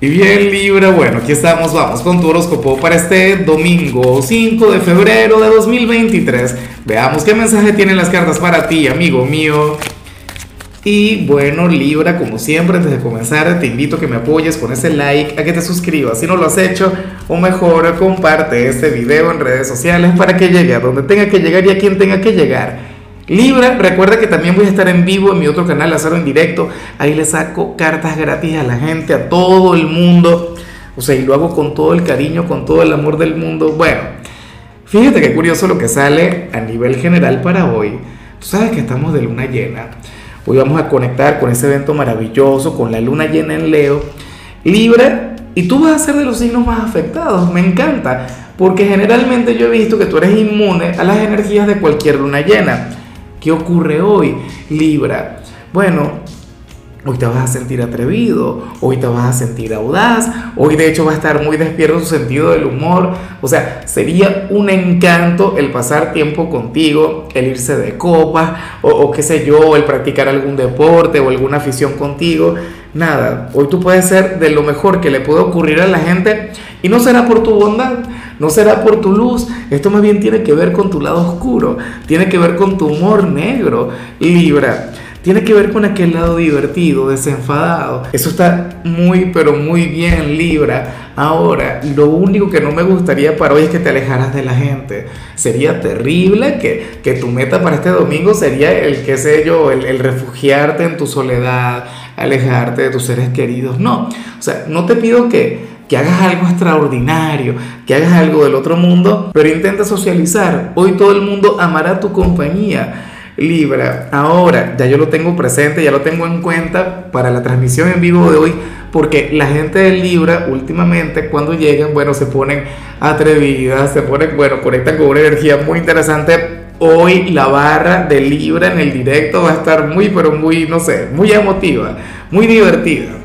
Y bien Libra, bueno, aquí estamos, vamos con tu horóscopo para este domingo 5 de febrero de 2023. Veamos qué mensaje tienen las cartas para ti, amigo mío. Y bueno, Libra, como siempre, antes de comenzar, te invito a que me apoyes con ese like, a que te suscribas si no lo has hecho, o mejor, comparte este video en redes sociales para que llegue a donde tenga que llegar y a quien tenga que llegar. Libra, recuerda que también voy a estar en vivo en mi otro canal, Lazaro en directo. Ahí le saco cartas gratis a la gente, a todo el mundo. O sea, y lo hago con todo el cariño, con todo el amor del mundo. Bueno, fíjate qué curioso lo que sale a nivel general para hoy. Tú sabes que estamos de luna llena. Hoy vamos a conectar con ese evento maravilloso, con la luna llena en Leo. Libra, y tú vas a ser de los signos más afectados. Me encanta, porque generalmente yo he visto que tú eres inmune a las energías de cualquier luna llena. ¿Qué ocurre hoy? Libra. Bueno, hoy te vas a sentir atrevido, hoy te vas a sentir audaz, hoy de hecho va a estar muy despierto tu sentido del humor. O sea, sería un encanto el pasar tiempo contigo, el irse de copas, o, o qué sé yo, el practicar algún deporte o alguna afición contigo. Nada, hoy tú puedes ser de lo mejor que le puede ocurrir a la gente y no será por tu bondad, no será por tu luz, esto más bien tiene que ver con tu lado oscuro, tiene que ver con tu humor negro, Libra. Tiene que ver con aquel lado divertido, desenfadado. Eso está muy, pero muy bien, Libra. Ahora, lo único que no me gustaría para hoy es que te alejaras de la gente. Sería terrible que, que tu meta para este domingo sería el, qué sé yo, el, el refugiarte en tu soledad, alejarte de tus seres queridos. No, o sea, no te pido que, que hagas algo extraordinario, que hagas algo del otro mundo, pero intenta socializar. Hoy todo el mundo amará tu compañía. Libra, ahora ya yo lo tengo presente, ya lo tengo en cuenta para la transmisión en vivo de hoy, porque la gente de Libra últimamente cuando llegan, bueno, se ponen atrevidas, se ponen, bueno, conectan con una energía muy interesante. Hoy la barra de Libra en el directo va a estar muy, pero muy, no sé, muy emotiva, muy divertida.